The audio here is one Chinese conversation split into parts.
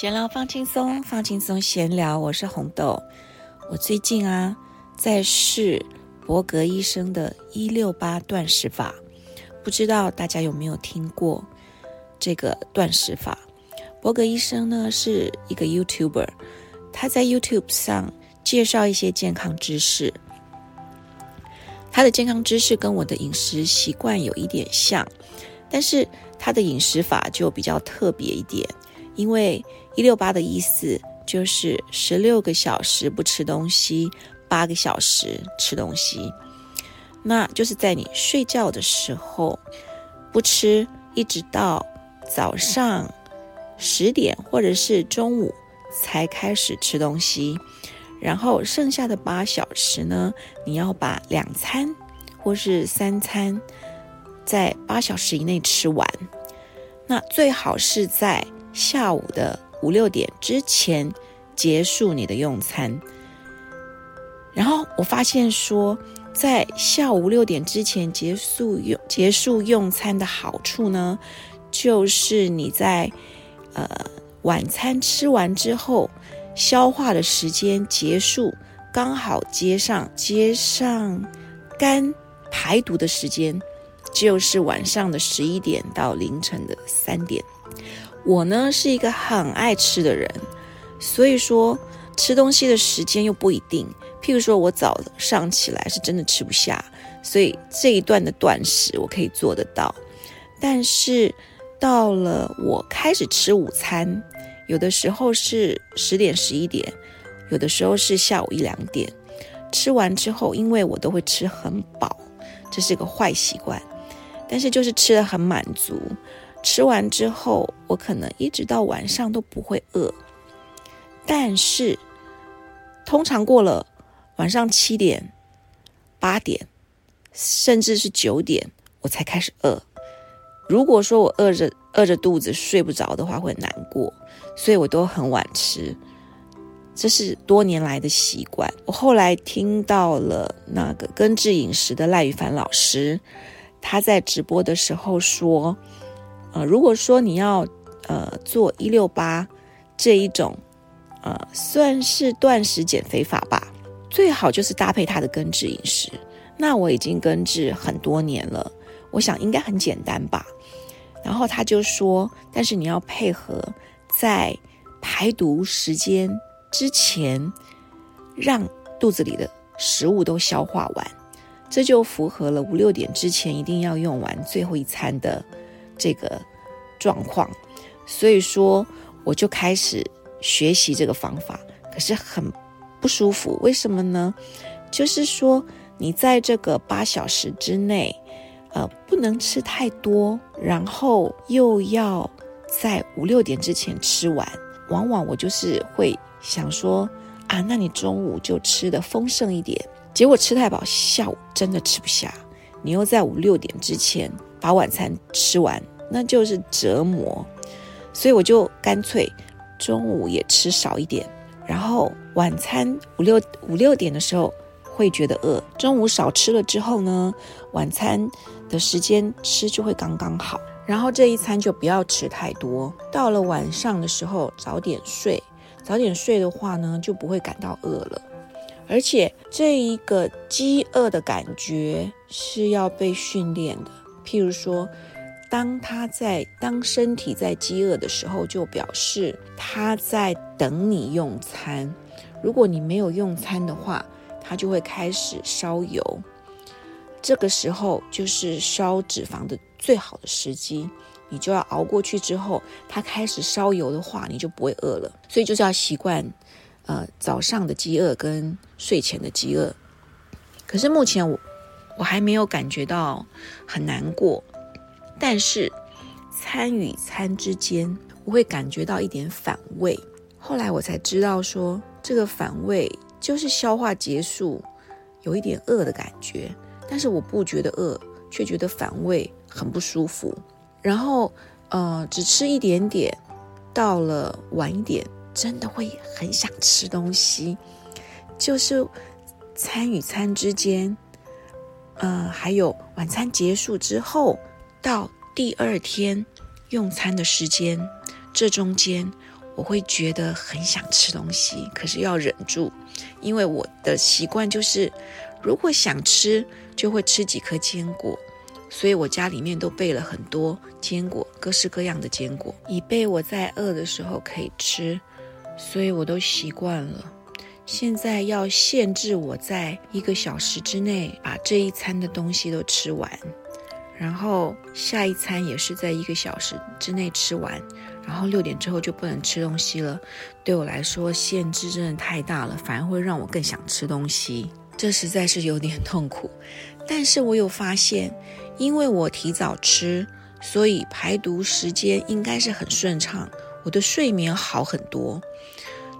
闲聊放轻松，放轻松闲聊。我是红豆。我最近啊，在试伯格医生的一六八断食法，不知道大家有没有听过这个断食法？伯格医生呢是一个 YouTuber，他在 YouTube 上介绍一些健康知识。他的健康知识跟我的饮食习惯有一点像，但是他的饮食法就比较特别一点。因为一六八的意思就是十六个小时不吃东西，八个小时吃东西，那就是在你睡觉的时候不吃，一直到早上十点或者是中午才开始吃东西，然后剩下的八小时呢，你要把两餐或是三餐在八小时以内吃完，那最好是在。下午的五六点之前结束你的用餐，然后我发现说，在下午六点之前结束用结束用餐的好处呢，就是你在呃晚餐吃完之后，消化的时间结束，刚好接上接上肝排毒的时间，就是晚上的十一点到凌晨的三点。我呢是一个很爱吃的人，所以说吃东西的时间又不一定。譬如说我早上起来是真的吃不下，所以这一段的断食我可以做得到。但是到了我开始吃午餐，有的时候是十点十一点，有的时候是下午一两点。吃完之后，因为我都会吃很饱，这是个坏习惯，但是就是吃的很满足。吃完之后，我可能一直到晚上都不会饿，但是通常过了晚上七点、八点，甚至是九点，我才开始饿。如果说我饿着饿着肚子睡不着的话，会难过，所以我都很晚吃，这是多年来的习惯。我后来听到了那个根治饮食的赖宇凡老师，他在直播的时候说。呃，如果说你要呃做一六八这一种呃算是断食减肥法吧，最好就是搭配它的根治饮食。那我已经根治很多年了，我想应该很简单吧。然后他就说，但是你要配合在排毒时间之前，让肚子里的食物都消化完，这就符合了五六点之前一定要用完最后一餐的。这个状况，所以说我就开始学习这个方法，可是很不舒服。为什么呢？就是说你在这个八小时之内，呃，不能吃太多，然后又要在五六点之前吃完。往往我就是会想说啊，那你中午就吃的丰盛一点，结果吃太饱，下午真的吃不下。你又在五六点之前把晚餐吃完，那就是折磨。所以我就干脆中午也吃少一点，然后晚餐五六五六点的时候会觉得饿，中午少吃了之后呢，晚餐的时间吃就会刚刚好。然后这一餐就不要吃太多，到了晚上的时候早点睡，早点睡的话呢就不会感到饿了。而且这一个饥饿的感觉是要被训练的。譬如说，当他在当身体在饥饿的时候，就表示他在等你用餐。如果你没有用餐的话，他就会开始烧油。这个时候就是烧脂肪的最好的时机。你就要熬过去之后，他开始烧油的话，你就不会饿了。所以就是要习惯。呃，早上的饥饿跟睡前的饥饿，可是目前我我还没有感觉到很难过，但是餐与餐之间我会感觉到一点反胃。后来我才知道说，这个反胃就是消化结束，有一点饿的感觉，但是我不觉得饿，却觉得反胃很不舒服。然后呃，只吃一点点，到了晚一点。真的会很想吃东西，就是餐与餐之间，呃，还有晚餐结束之后到第二天用餐的时间，这中间我会觉得很想吃东西，可是要忍住，因为我的习惯就是，如果想吃就会吃几颗坚果，所以我家里面都备了很多坚果，各式各样的坚果，以备我在饿的时候可以吃，所以我都习惯了。现在要限制我在一个小时之内把这一餐的东西都吃完，然后下一餐也是在一个小时之内吃完，然后六点之后就不能吃东西了。对我来说，限制真的太大了，反而会让我更想吃东西，这实在是有点痛苦。但是我有发现，因为我提早吃，所以排毒时间应该是很顺畅，我的睡眠好很多。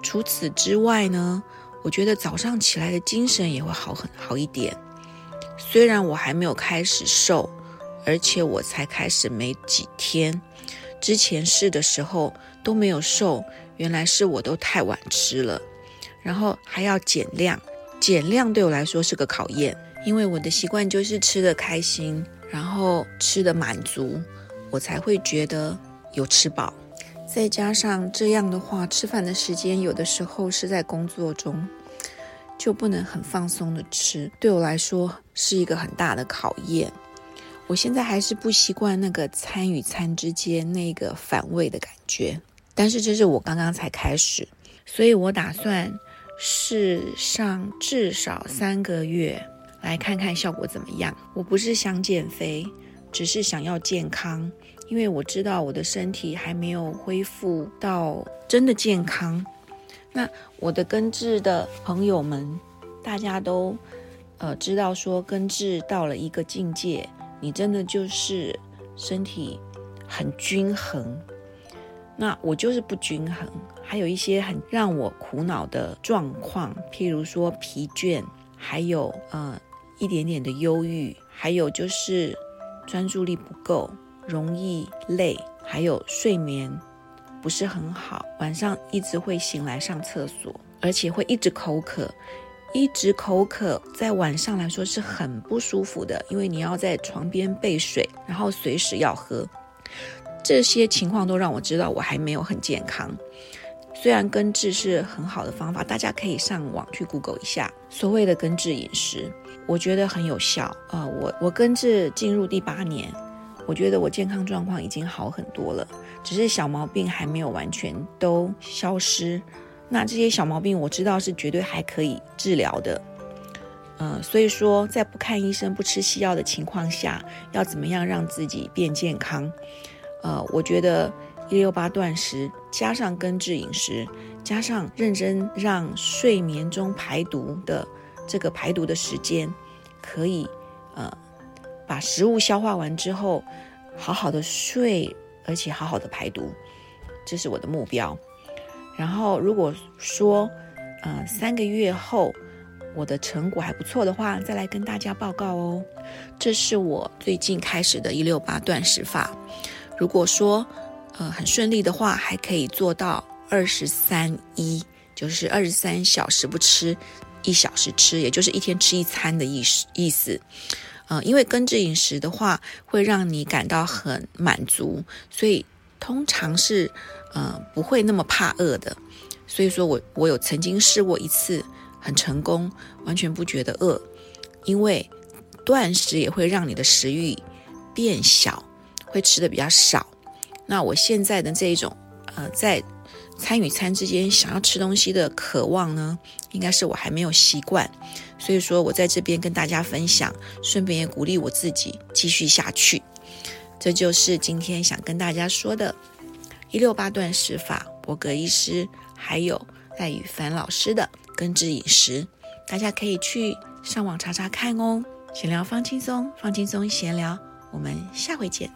除此之外呢？我觉得早上起来的精神也会好很好一点。虽然我还没有开始瘦，而且我才开始没几天，之前试的时候都没有瘦，原来是我都太晚吃了，然后还要减量，减量对我来说是个考验，因为我的习惯就是吃的开心，然后吃的满足，我才会觉得有吃饱。再加上这样的话，吃饭的时间有的时候是在工作中，就不能很放松的吃。对我来说是一个很大的考验。我现在还是不习惯那个餐与餐之间那个反胃的感觉。但是这是我刚刚才开始，所以我打算试上至少三个月，来看看效果怎么样。我不是想减肥，只是想要健康。因为我知道我的身体还没有恢复到真的健康，那我的根治的朋友们，大家都呃知道说根治到了一个境界，你真的就是身体很均衡。那我就是不均衡，还有一些很让我苦恼的状况，譬如说疲倦，还有呃一点点的忧郁，还有就是专注力不够。容易累，还有睡眠不是很好，晚上一直会醒来上厕所，而且会一直口渴，一直口渴，在晚上来说是很不舒服的，因为你要在床边备水，然后随时要喝。这些情况都让我知道我还没有很健康。虽然根治是很好的方法，大家可以上网去 Google 一下所谓的根治饮食，我觉得很有效啊。我我根治进入第八年。我觉得我健康状况已经好很多了，只是小毛病还没有完全都消失。那这些小毛病我知道是绝对还可以治疗的，呃，所以说在不看医生、不吃西药的情况下，要怎么样让自己变健康？呃，我觉得一六八断食加上根治饮食，加上认真让睡眠中排毒的这个排毒的时间，可以呃。把食物消化完之后，好好的睡，而且好好的排毒，这是我的目标。然后如果说，呃，三个月后我的成果还不错的话，再来跟大家报告哦。这是我最近开始的一六八断食法。如果说，呃，很顺利的话，还可以做到二十三一，就是二十三小时不吃，一小时吃，也就是一天吃一餐的意思意思。呃，因为根治饮食的话，会让你感到很满足，所以通常是呃不会那么怕饿的。所以说我我有曾经试过一次，很成功，完全不觉得饿。因为断食也会让你的食欲变小，会吃的比较少。那我现在的这一种呃在。餐与餐之间想要吃东西的渴望呢，应该是我还没有习惯，所以说我在这边跟大家分享，顺便也鼓励我自己继续下去。这就是今天想跟大家说的“一六八断食法”，伯格医师还有赖宇凡老师的根治饮食，大家可以去上网查查看哦。闲聊放轻松，放轻松闲聊，我们下回见。